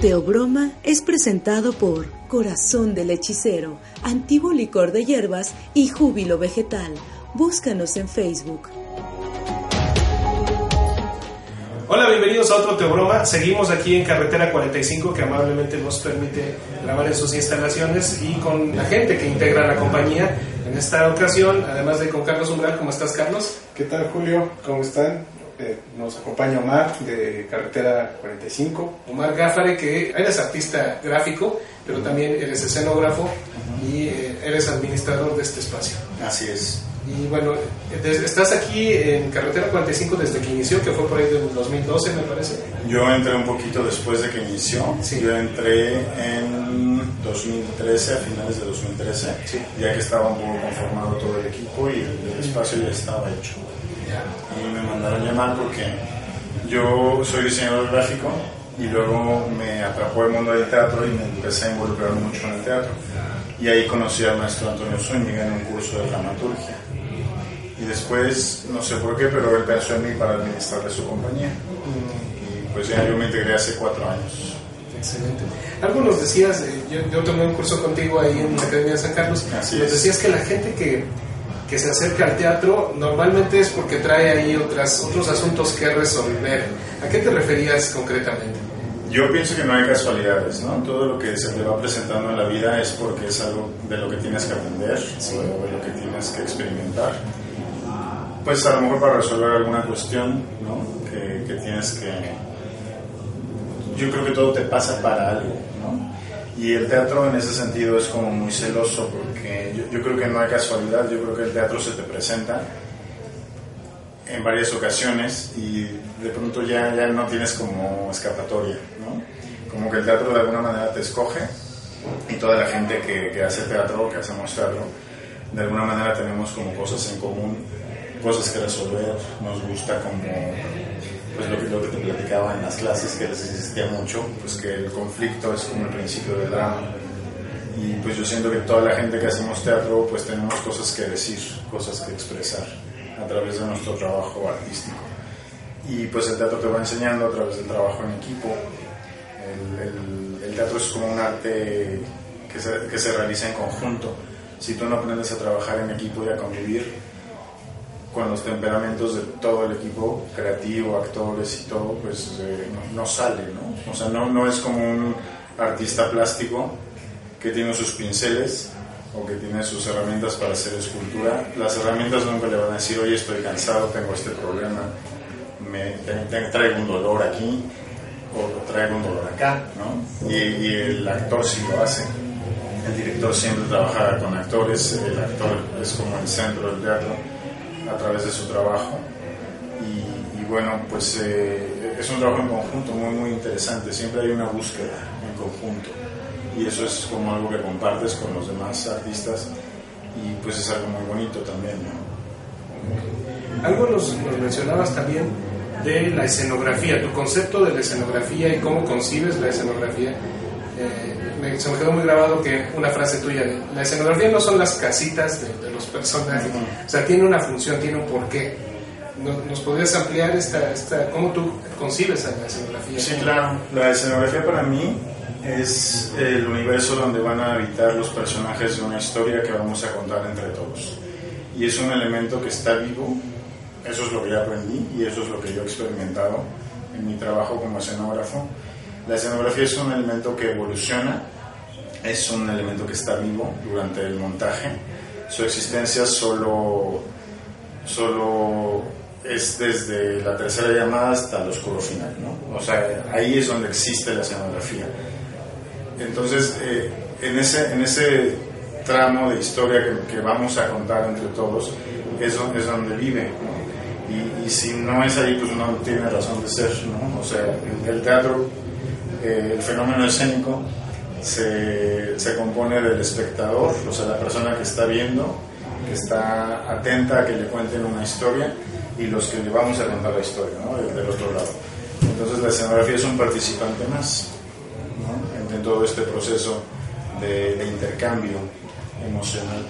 Teobroma es presentado por Corazón del Hechicero, Antiguo Licor de Hierbas y Júbilo Vegetal. Búscanos en Facebook. Hola, bienvenidos a otro Teobroma. Seguimos aquí en Carretera 45 que amablemente nos permite grabar en sus instalaciones y con la gente que integra la compañía. En esta ocasión, además de con Carlos Umbral, ¿cómo estás Carlos? ¿Qué tal Julio? ¿Cómo están? Eh, nos acompaña Omar de Carretera 45. Omar Gáfare, que eres artista gráfico, pero también eres escenógrafo y eh, eres administrador de este espacio. Así es. Y bueno, desde- estás aquí en Carretera 45 desde que inició, que fue por ahí del 2012, me parece. Yo entré un poquito después de que inició. Sí. Yo entré en 2013, a finales de 2013, Sí. ya que estaba un poco conformado todo el equipo y el, el espacio ya estaba hecho. Y me mandaron llamar porque yo soy diseñador gráfico y luego me atrapó el mundo del teatro y me empecé a involucrar mucho en el teatro. Y ahí conocí al maestro Antonio Zúñiga en un curso de dramaturgia. Y después, no sé por qué, pero él pensó en mí para administrarle su compañía. Y pues ya yo me integré hace cuatro años. Excelente. Algo nos decías, eh, yo, yo tomé un curso contigo ahí en la Academia de San Carlos, Así nos es. decías que la gente que, que se acerca al teatro normalmente es porque trae ahí otras, otros asuntos que resolver. ¿A qué te referías concretamente? Yo pienso que no hay casualidades, ¿no? Todo lo que se te va presentando en la vida es porque es algo de lo que tienes que aprender o de lo que tienes que experimentar. Pues a lo mejor para resolver alguna cuestión, ¿no? Que, que tienes que... Yo creo que todo te pasa para algo, ¿no? Y el teatro en ese sentido es como muy celoso porque yo, yo creo que no hay casualidad, yo creo que el teatro se te presenta en varias ocasiones y de pronto ya, ya no tienes como escapatoria, ¿no? Como que el teatro de alguna manera te escoge y toda la gente que, que hace teatro, que hacemos teatro, de alguna manera tenemos como cosas en común, cosas que resolver, nos gusta como pues lo que, lo que te platicaba en las clases que les insistía mucho, pues que el conflicto es como el principio del drama y pues yo siento que toda la gente que hacemos teatro pues tenemos cosas que decir, cosas que expresar a través de nuestro trabajo artístico. Y pues el teatro te va enseñando a través del trabajo en equipo. El, el- el teatro es como un arte que se, que se realiza en conjunto. Si tú no aprendes a trabajar en equipo y a convivir con los temperamentos de todo el equipo, creativo, actores y todo, pues eh, no, sale, ¿no? O sea, no, no es como un artista plástico que tiene sus pinceles o que tiene sus herramientas para hacer escultura. Las herramientas nunca le van a decir, oye, estoy cansado, tengo este problema, me, te- traigo un dolor aquí o traigo un dolor acá, ¿no? Y, y el actor sí lo hace. El director siempre trabaja con actores, el actor es como el centro del teatro a través de su trabajo. Y, bueno, pues eh, es un trabajo en conjunto muy, muy interesante. Siempre hay una búsqueda en conjunto. Y eso es como algo que compartes con los demás artistas. Y pues es algo muy bonito también. Algo nos, nos mencionabas también de la escenografía, tu concepto de la escenografía y cómo concibes la escenografía. Eh, me- se me quedó muy grabado que una frase tuya la escenografía no son las casitas de, de los personajes, o sea, tiene una función, tiene un porqué. ¿Nos, nos podrías ampliar esta, esta, cómo tú concibes a la escenografía? Sí, claro. La escenografía para mí es el universo donde van a habitar los personajes de una historia que vamos a contar entre todos. Y es un elemento que está vivo, eso es lo que yo aprendí y eso es lo que yo he experimentado en mi trabajo como escenógrafo. La escenografía es un elemento que evoluciona, es un elemento que está vivo durante el montaje. Su existencia solo, solo es desde la tercera llamada hasta el oscuro final, ¿no? O sea, ahí es donde existe la escenografía. Entonces, eh, en, ese, en ese tramo de historia que, que vamos a contar entre todos, es, es donde vive. Y, si no es ahí, pues no tiene razón de ser, ¿no? O sea, el teatro eh, el fenómeno escénico se, se, compone del espectador, o sea, la persona que está viendo, que está atenta a que le cuenten una historia y los que le vamos a contar la historia, ¿no? del, otro lado. Entonces la escenografía es un participante más en, todo este proceso de, de intercambio emocional,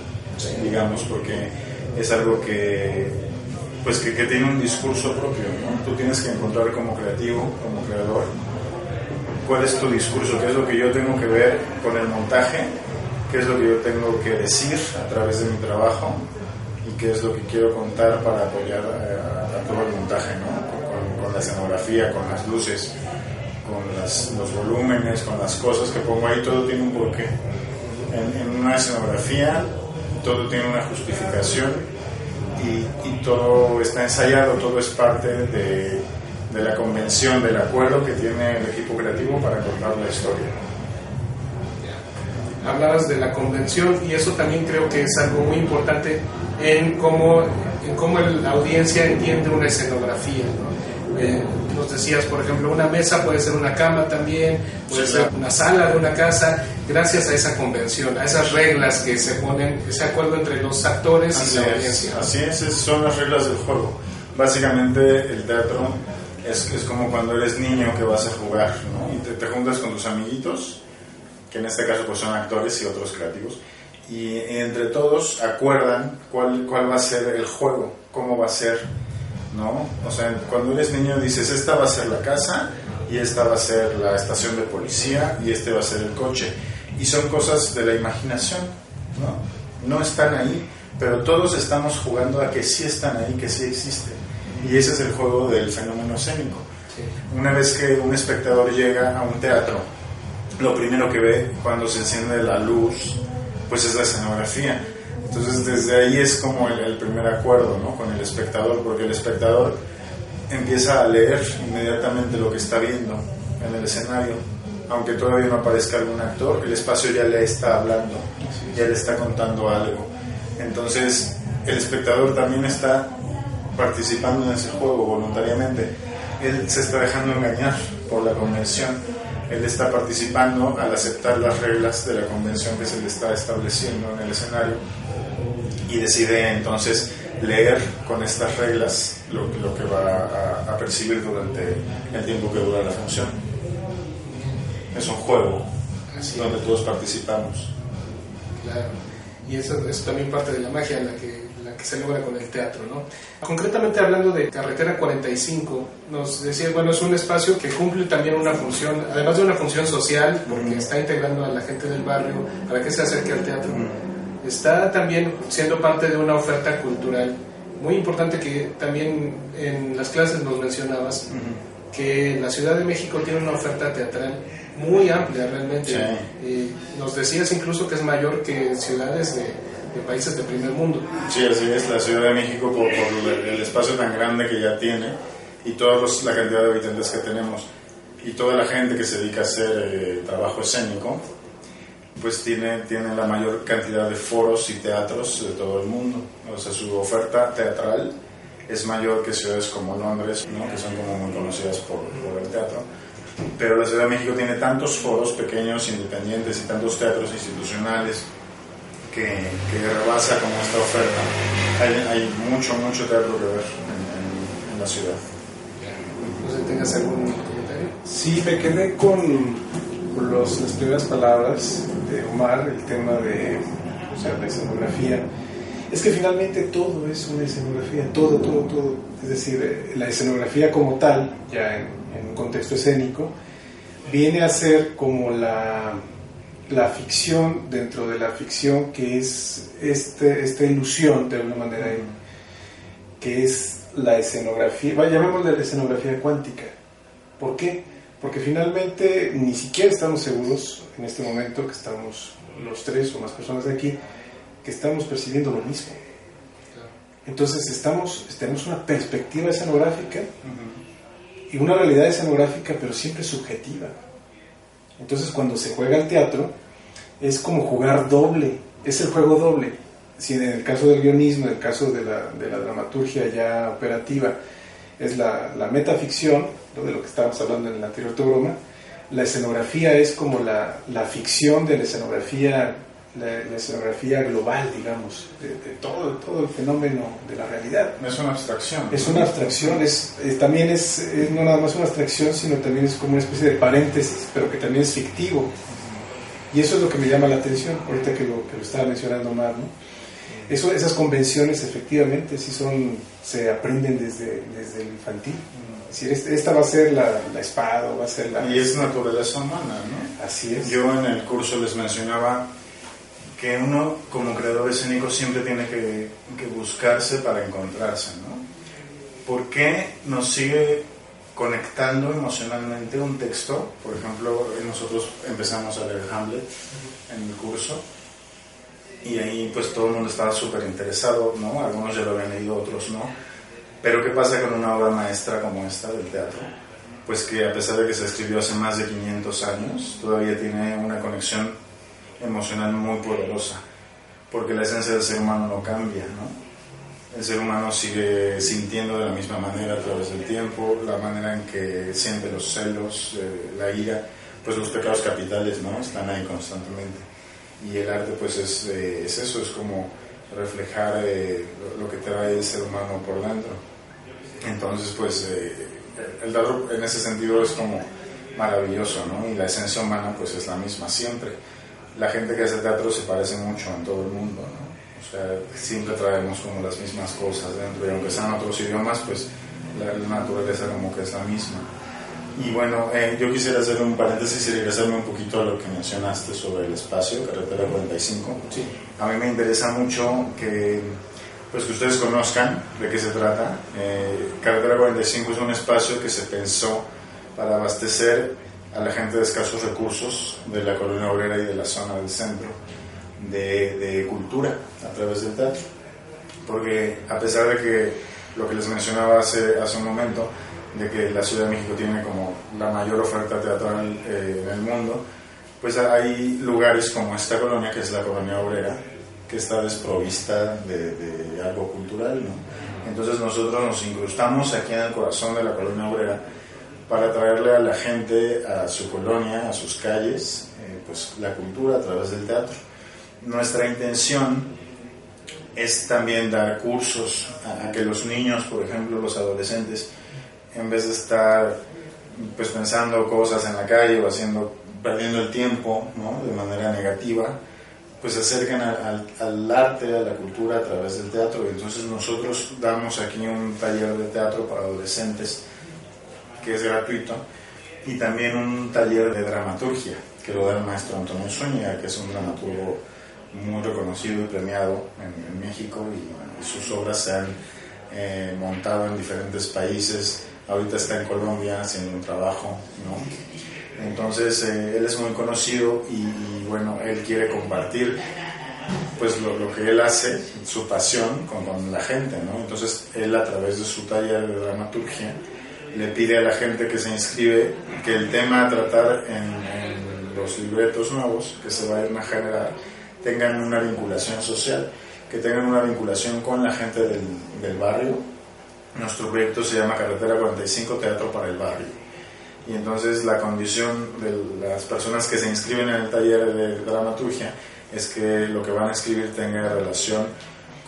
digamos, porque es algo que, pues que, que tiene un discurso propio. ¿no? Tú tienes que encontrar como creativo, como creador, cuál es tu discurso, qué es lo que yo tengo que ver con el montaje, qué es lo que yo tengo que decir a través de mi trabajo y qué es lo que quiero contar para apoyar a, todo el montaje, ¿no? con, la escenografía, con las luces, con los volúmenes, con las cosas que pongo ahí, todo tiene un porqué. En, en una escenografía todo tiene una justificación y, y todo está ensayado, todo es parte de de la convención, del acuerdo que tiene el equipo creativo para contar la historia. Hablabas de la convención y eso también creo que es algo muy importante en cómo, en cómo la audiencia entiende una escenografía. Eh, nos decías, por ejemplo, una mesa puede ser una cama también, puede ser una sala de una casa, gracias a esa convención, a esas reglas que se ponen, ese acuerdo entre los actores y la audiencia. así es, son las reglas del juego. Básicamente el teatro es, es, como cuando eres niño que vas a jugar, ¿no? Y te, juntas con tus amiguitos, que en este caso pues son actores y otros creativos, y entre todos acuerdan cuál, cuál va a ser el juego, cómo va a ser, ¿no? O sea, cuando eres niño dices, esta va a ser la casa, y esta va a ser la estación de policía, y este va a ser el coche. Y son cosas de la imaginación, ¿no? No están ahí, pero todos estamos jugando a que sí están ahí, que sí existen. Y ese es el juego del fenómeno escénico. Una vez que un espectador llega a un teatro, lo primero que ve cuando se enciende la luz, pues es la escenografía. Entonces desde ahí es como el, primer acuerdo ¿no? con el espectador, porque el espectador empieza a leer inmediatamente lo que está viendo en el escenario. Aunque todavía no aparezca algún actor, el espacio ya le está hablando, ya le está contando algo. Entonces el espectador también está participando en ese juego voluntariamente, él se está dejando engañar por la convención. Él está participando al aceptar las reglas de la convención que se le está estableciendo en el escenario y decide entonces leer con estas reglas lo, lo que va a, a, percibir durante el tiempo que dura la función. Es un juego Así donde todos participamos. Claro, y eso es también parte de la magia en la que que se logra con el teatro. ¿no? Concretamente hablando de Carretera 45, nos decía, bueno, es un espacio que cumple también una función, además de una función social, porque está integrando a la gente del barrio para que se acerque al teatro, está también siendo parte de una oferta cultural muy importante que también en las clases nos mencionabas, que la Ciudad de México tiene una oferta teatral muy amplia realmente. y nos decías incluso que es mayor que ciudades de de países de primer mundo. Sí, así es, la Ciudad de México por, el, espacio tan grande que ya tiene y toda la cantidad de habitantes que tenemos y toda la gente que se dedica a hacer eh, trabajo escénico, pues tiene, tiene la mayor cantidad de foros y teatros de todo el mundo. O sea, su oferta teatral es mayor que ciudades como Londres, ¿no? que son como muy conocidas por, por el teatro. Pero la Ciudad de México tiene tantos foros pequeños, independientes y tantos teatros institucionales que, que rebasa como esta oferta. Hay, hay, mucho, mucho teatro que ver en, en, la ciudad. No sé, ¿tengas algún comentario? Sí, me quedé con, con los, las primeras palabras de Omar, el tema de o sea, la escenografía. Es que finalmente todo es una escenografía, todo, todo, todo. Es decir, la escenografía como tal, ya en, en un contexto escénico, viene a ser como la la ficción dentro de la ficción, que es este, esta ilusión de alguna manera, que es la escenografía, llamémosle la escenografía cuántica. ¿Por qué? Porque finalmente ni siquiera estamos seguros en este momento que estamos los tres o más personas de aquí, que estamos percibiendo lo mismo. Entonces estamos, tenemos una perspectiva escenográfica y una realidad escenográfica, pero siempre subjetiva. Entonces cuando se juega al teatro es como jugar doble, es el juego doble. Si en el caso del guionismo, en el caso de la, dramaturgia ya operativa, es la, metaficción, de lo que estábamos hablando en el anterior programa, la escenografía es como la ficción de la escenografía, la, escenografía global, digamos, de, todo, todo el fenómeno de la realidad. Es una abstracción. Es una abstracción, es, también es, no nada más una abstracción, sino también es como una especie de paréntesis, pero que también es fictivo. Y eso es lo que me llama la atención, ahorita que lo, que lo estaba mencionando Mar, ¿no? Eso, esas convenciones efectivamente sí son, se aprenden desde, desde el infantil. Es decir, esta va a ser la, la espada, va a ser la... Y es naturaleza humana, ¿no? Así es. Yo en el curso les mencionaba que uno como creador escénico siempre tiene que, que buscarse para encontrarse, ¿no? ¿Por qué nos sigue conectando emocionalmente un texto? Por ejemplo, nosotros empezamos a leer Hamlet en el curso y ahí pues todo el mundo estaba súper interesado, ¿no? Algunos ya lo habían leído, otros no pero ¿qué pasa con una obra maestra como esta del teatro? Pues que a pesar de que se escribió hace más de 500 años, todavía tiene una conexión emocional muy poderosa, porque la esencia del ser humano no cambia, ¿no? El ser humano sigue sintiendo de la misma manera a través del tiempo, la manera en que siente los celos, eh, la ira, pues los pecados capitales, ¿no? Están ahí constantemente. Y el arte, pues es, eh, es eso, es como reflejar eh, lo que trae el ser humano por dentro. Entonces, pues el teatro en ese sentido es como maravilloso, ¿no? Y la esencia humana pues es la misma siempre. La gente que hace teatro se parece mucho en todo el mundo, ¿no? O sea, siempre traemos como las mismas cosas dentro y aunque sean otros idiomas, pues la, naturaleza como que es la misma. Y bueno, eh, yo quisiera hacer un paréntesis y regresarme un poquito a lo que mencionaste sobre el espacio, carretera 45. Sí. A mí me interesa mucho que pues que ustedes conozcan de qué se trata. Eh, Carretera 45 es un espacio que se pensó para abastecer a la gente de escasos recursos de la colonia obrera y de la zona del centro de, cultura a través del teatro. Porque a pesar de que lo que les mencionaba hace, hace un momento, de que la Ciudad de México tiene como la mayor oferta teatral eh, en el mundo, pues hay lugares como esta colonia, que es la colonia obrera, que está desprovista de, algo cultural, ¿no? Entonces nosotros nos incrustamos aquí en el corazón de la colonia obrera para traerle a la gente a su colonia, a sus calles, eh, pues la cultura a través del teatro. Nuestra intención es también dar cursos a, que los niños, por ejemplo, los adolescentes, en vez de estar pues pensando cosas en la calle o haciendo perdiendo el tiempo ¿no? de manera negativa, pues se acercan al, arte, a la cultura a través del teatro. Y entonces nosotros damos aquí un taller de teatro para adolescentes que es gratuito y también un taller de dramaturgia que lo da el maestro Antonio Zúñiga, que es un dramaturgo muy reconocido y premiado en, México y, sus obras se han eh, montado en diferentes países. Ahorita está en Colombia haciendo un trabajo, ¿no? Entonces eh, él es muy conocido y, bueno, él quiere compartir pues lo, lo, que él hace, su pasión con, con, la gente, ¿no? Entonces él a través de su taller de dramaturgia le pide a la gente que se inscribe que el tema a tratar en, los libretos nuevos que se vayan a generar tengan una vinculación social, que tengan una vinculación con la gente del, del barrio. Nuestro proyecto se llama Carretera 45 Teatro para el Barrio y entonces la condición de las personas que se inscriben en el taller de dramaturgia es que lo que van a escribir tenga relación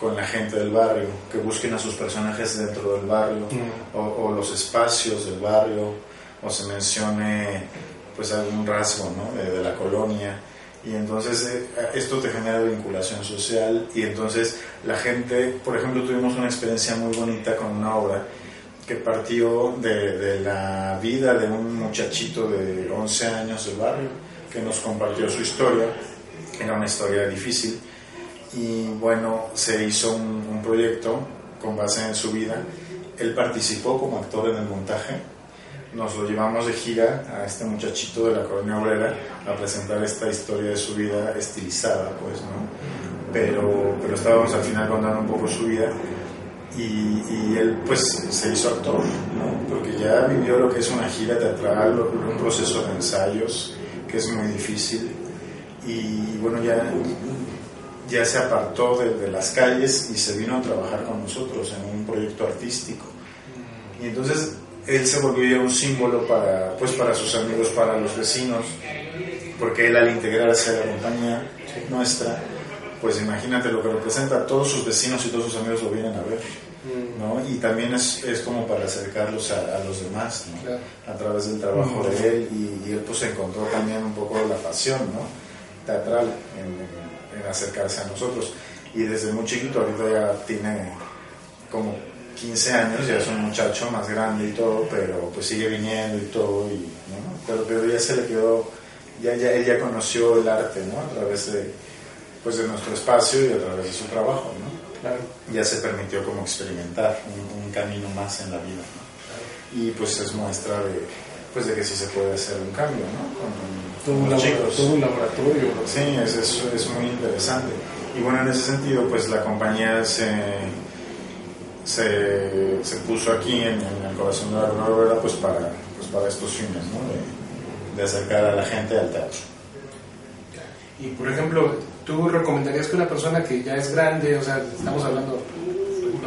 con la gente del barrio, que busquen a sus personajes dentro del barrio mm. o, los espacios del barrio o se mencione pues algún rasgo ¿no? de, la colonia y entonces eh, esto te genera vinculación social y entonces la gente, por ejemplo, tuvimos una experiencia muy bonita con una obra que partió de, la vida de un muchachito de 11 años del barrio, que nos compartió su historia, era una historia difícil, y bueno, se hizo un, proyecto con base en su vida, él participó como actor en el montaje, nos lo llevamos de gira a este muchachito de la colonia obrera a presentar esta historia de su vida estilizada, pues, ¿no? Pero, pero estábamos al final contando un poco su vida y, él pues se hizo actor, ¿no? porque ya vivió lo que es una gira teatral, un proceso de ensayos que es muy difícil y bueno, ya, ya se apartó de, las calles y se vino a trabajar con nosotros en un proyecto artístico. Y entonces él se volvió un símbolo para, pues, para sus amigos, para los vecinos, porque él al integrarse a la compañía nuestra, pues imagínate lo que representa, todos sus vecinos y todos sus amigos lo vienen a ver. ¿no? Y también es, es como para acercarlos a, a los demás, ¿no? a través del trabajo de él, y, y, él pues encontró también un poco la pasión ¿no? teatral en, en, acercarse a nosotros. Y desde muy chiquito, ahorita ya tiene como 15 años, ya es un muchacho más grande y todo, pero pues sigue viniendo y todo, y, ¿no? pero, pero ya se le quedó, ya, ya, él ya conoció el arte ¿no? a través de, pues, de nuestro espacio y a través de su trabajo. ¿no? Claro. Ya se permitió como experimentar un, un camino más en la vida. ¿no? Y pues es muestra de, pues de que sí se puede hacer un cambio, ¿no? Con, todo, un chicos. todo un laboratorio. Sí, es, es, es, muy interesante. Y bueno, en ese sentido, pues la compañía se, se, se puso aquí en, en, el corazón de la Aurora pues para, pues para estos fines, ¿no? De, de acercar a la gente al teatro. Y por ejemplo, ¿tú recomendarías que una persona que ya es grande, o sea, estamos hablando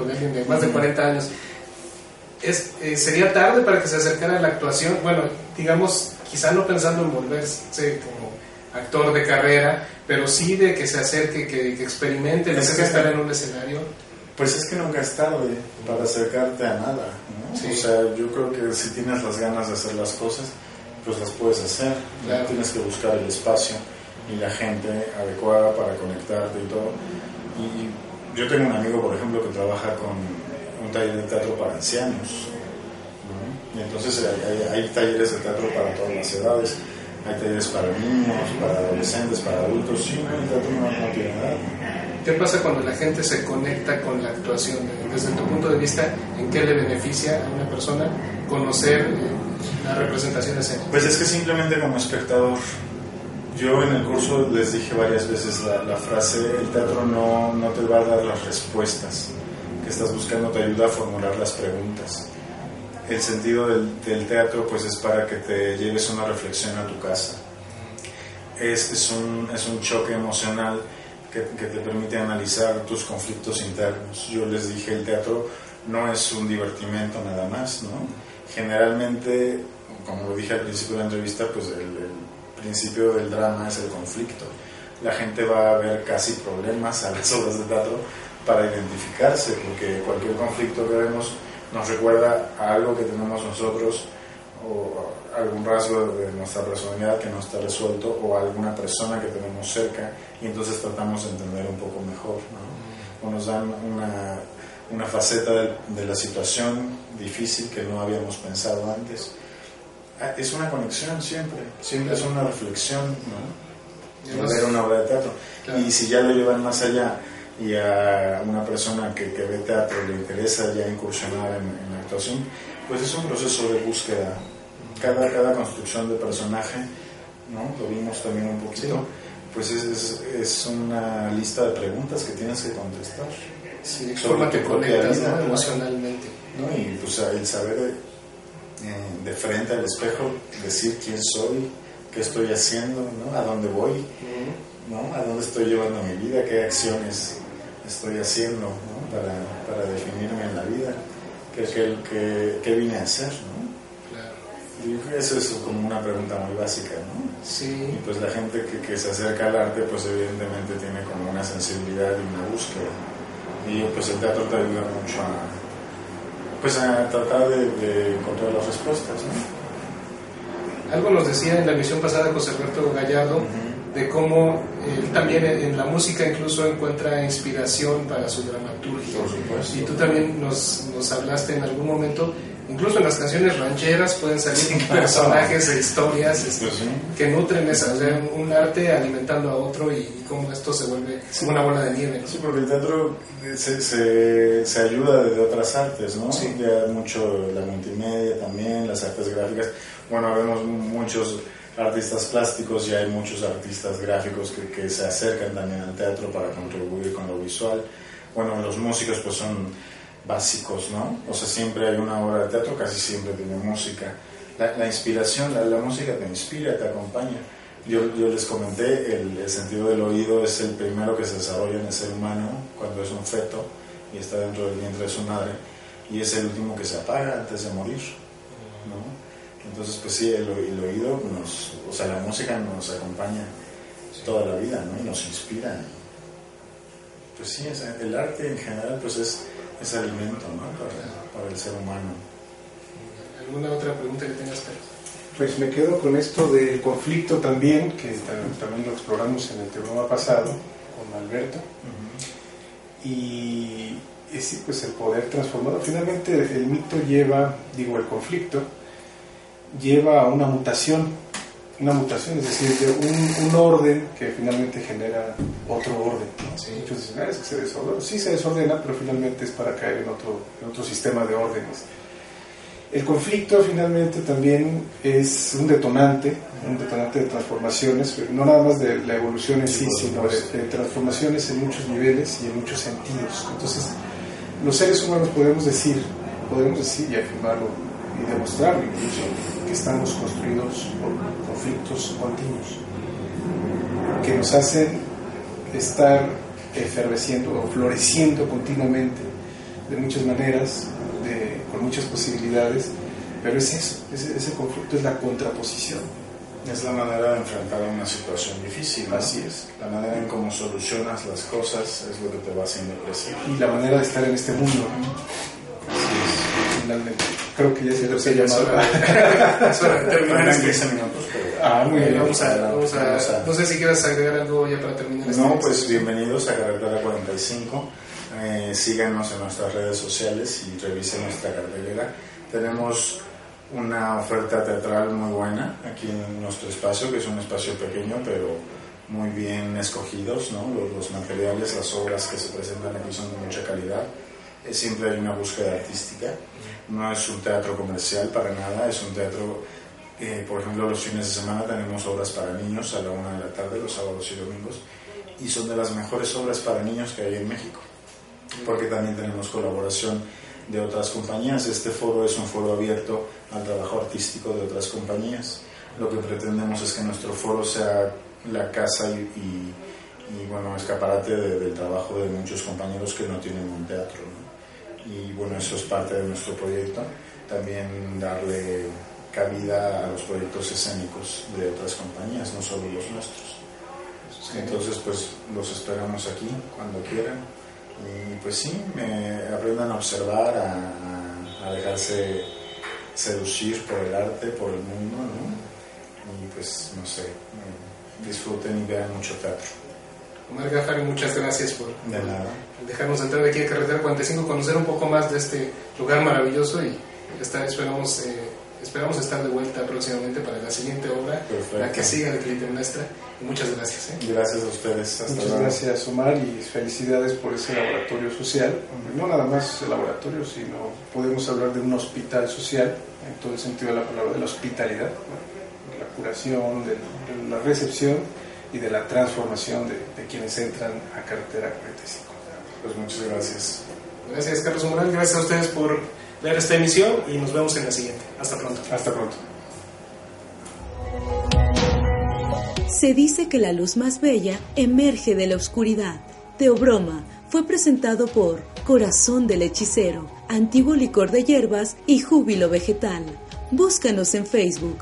de alguien de más de 40 años, es, eh, sería tarde para que se acercara a la actuación? Bueno, digamos, quizá no pensando en volverse como actor de carrera, pero sí de que se acerque, que, que experimente, Es que estar en un escenario. Pues es que nunca es tarde para acercarte a nada, ¿no? Sí. O sea, yo creo que si tienes las ganas de hacer las cosas, pues las puedes hacer. ¿no? Claro. Tienes que buscar el espacio y la gente adecuada para conectarte y todo. Y yo tengo un amigo, por ejemplo, que trabaja con un taller de teatro para ancianos. ¿no? Y entonces hay, hay- hay talleres de teatro para todas las edades. Hay talleres para niños, para adolescentes, para adultos. Sí, no, el teatro no. ¿Qué pasa cuando la gente se conecta con la actuación? Desde tu punto de vista, ¿en qué le beneficia a una persona conocer eh, la representación escénica? Pues es que simplemente como espectador, yo en el curso les dije varias veces la, la frase, el teatro no, no te va a dar las respuestas que estás buscando, te ayuda a formular las preguntas. El sentido del, teatro pues es para que te lleves una reflexión a tu casa. Es, es, un, es un choque emocional que, que te permite analizar tus conflictos internos. Yo les dije, el teatro no es un divertimento nada más, ¿no? Generalmente, como lo dije al principio de la entrevista, pues el, el principio del drama es el conflicto. La gente va a ver casi problemas a las obras de teatro para identificarse, porque cualquier conflicto que vemos nos recuerda a algo que tenemos nosotros o algún rasgo de nuestra personalidad que no está resuelto o alguna persona que tenemos cerca y entonces tratamos de entender un poco mejor, ¿no? O nos dan una, una faceta de, de, la situación difícil que no habíamos pensado antes. Ah, Es una conexión siempre, siempre es una reflexión, ¿no? De ver una obra de teatro. Y si ya lo llevan más allá y a una persona que, que ve teatro le interesa ya incursionar en, en la actuación, pues es un proceso de búsqueda. Cada, cada construcción de personaje, ¿no? lo vimos también un poquito, Sí. pues es, es, es una lista de preguntas que tienes que contestar. Sí, forma que conectas vida, emocionalmente. ¿no? Y pues el saber eh, de frente al espejo, decir quién soy, qué estoy haciendo, ¿no? a dónde voy, ¿no? a dónde estoy llevando mi vida, qué acciones estoy haciendo ¿no? para, para definirme en la vida, qué, qué, qué, qué vine a hacer. ¿no? Claro. Y que eso es como una pregunta muy básica, ¿no? Sí, Y pues la gente que, que se acerca al arte, pues evidentemente tiene como una sensibilidad y una búsqueda. Y pues el teatro te ayuda mucho a, pues a tratar de, de encontrar las respuestas, ¿no? algo nos decía en la emisión pasada José Alberto Gallardo de cómo él también en la música incluso encuentra inspiración para su dramaturgia. Por supuesto. Y tú también nos, nos hablaste en algún momento, incluso en las canciones rancheras pueden salir personajes e historias este, Pues sí. que nutren esa, o sea, un arte alimentando a otro y, y cómo esto se vuelve una bola de nieve. ¿no? Sí, porque el teatro se, se, se ayuda de otras artes, ¿no? Sí. Ya mucho la multimedia también, las artes gráficas. Bueno, vemos muchos artistas plásticos y hay muchos artistas gráficos que, que se acercan también al teatro para contribuir con lo visual. Bueno, los músicos pues son básicos, ¿no? O sea, siempre hay una obra de teatro, casi siempre tiene música. La, la inspiración, la, la música te inspira, te acompaña. Yo, yo les comenté, el, el sentido del oído es el primero que se desarrolla en el ser humano cuando es un feto y está dentro del vientre de su madre y es el último que se apaga antes de morir. ¿no? Entonces, pues sí, el, oído, nos, o sea, la música nos acompaña toda la vida, ¿no? Y nos inspira. Pues sí, el arte en general, pues es, es alimento, ¿no? Para, el ser humano. ¿Alguna otra pregunta que tengas, Carlos? Pues me quedo con esto del conflicto también, que también lo exploramos en el tema pasado con Alberto. Y es pues el poder transformado. Finalmente el mito lleva, digo, el conflicto lleva a una mutación, una mutación, es decir, un, un orden que finalmente genera otro orden. Muchos dicen, ah, es que se desordena. Sí se desordena, pero finalmente es para caer en otro, en otro sistema de órdenes. El conflicto finalmente también es un detonante, un detonante de transformaciones, no nada más de la evolución en sí, sino de, transformaciones en muchos niveles y en muchos sentidos. Entonces, los seres humanos podemos decir, podemos decir y afirmarlo y demostrarlo incluso, que estamos construidos por conflictos continuos, que nos hacen estar eferveciendo o floreciendo continuamente de muchas maneras, con muchas posibilidades, pero es eso, ese, conflicto es la contraposición. Es la manera de enfrentar una situación difícil. Así es. La manera en cómo solucionas las cosas es lo que te va haciendo crecer. Y la manera de estar en este mundo. Finalmente. Creo que ya se lo llamado. Terminar este minutos. Ah, muy bien. Vamos a, vamos a, no sé si quieres agregar algo ya para terminar. Este no, pues bienvenidos a Carretera 45. Eh, síganos en nuestras redes sociales y revisen nuestra cartelera. Tenemos una oferta teatral muy buena aquí en nuestro espacio, que es un espacio pequeño, pero muy bien escogidos, ¿no? los, materiales, las obras que se presentan aquí son de mucha calidad. siempre hay una búsqueda artística, no es un teatro comercial para nada, es un teatro, eh, por ejemplo, los fines de semana tenemos obras para niños a la una de la tarde, los sábados y domingos, y son de las mejores obras para niños que hay en México porque también tenemos colaboración de otras compañías. Este foro es un foro abierto al trabajo artístico de otras compañías. Lo que pretendemos es que nuestro foro sea la casa y, bueno, escaparate del trabajo de muchos compañeros que no tienen un teatro. Y bueno, eso es parte de nuestro proyecto. También darle cabida a los proyectos escénicos de otras compañías, no solo los nuestros. Entonces, pues los esperamos aquí cuando quieran. Y pues sí, me aprendan a observar, a, dejarse seducir por el arte, por el mundo, ¿no? Y pues, no sé, disfruten y vean mucho teatro. Omar Gafari, muchas gracias por dejarnos entrar aquí a Carretera 45, conocer un poco más de este lugar maravilloso y esperamos, eh, esperamos estar de vuelta próximamente para la siguiente obra, la que siga de Clitemnestra. Muchas gracias. ¿eh? Gracias a ustedes. Muchas gracias, Omar, y felicidades por ese laboratorio social. No nada más el laboratorio, sino podemos hablar de un hospital social, en todo el sentido de la palabra, de la hospitalidad, la curación, de, la recepción y de la transformación de, quienes entran a carretera 45. Pues muchas gracias. Gracias, Carlos Morales. Gracias a ustedes por ver esta emisión y nos vemos en la siguiente. Hasta pronto. Hasta pronto. Se dice que la luz más bella emerge de la oscuridad. Teobroma fue presentado por Corazón del Hechicero, Antiguo Licor de Hierbas y Júbilo Vegetal. Búscanos en Facebook.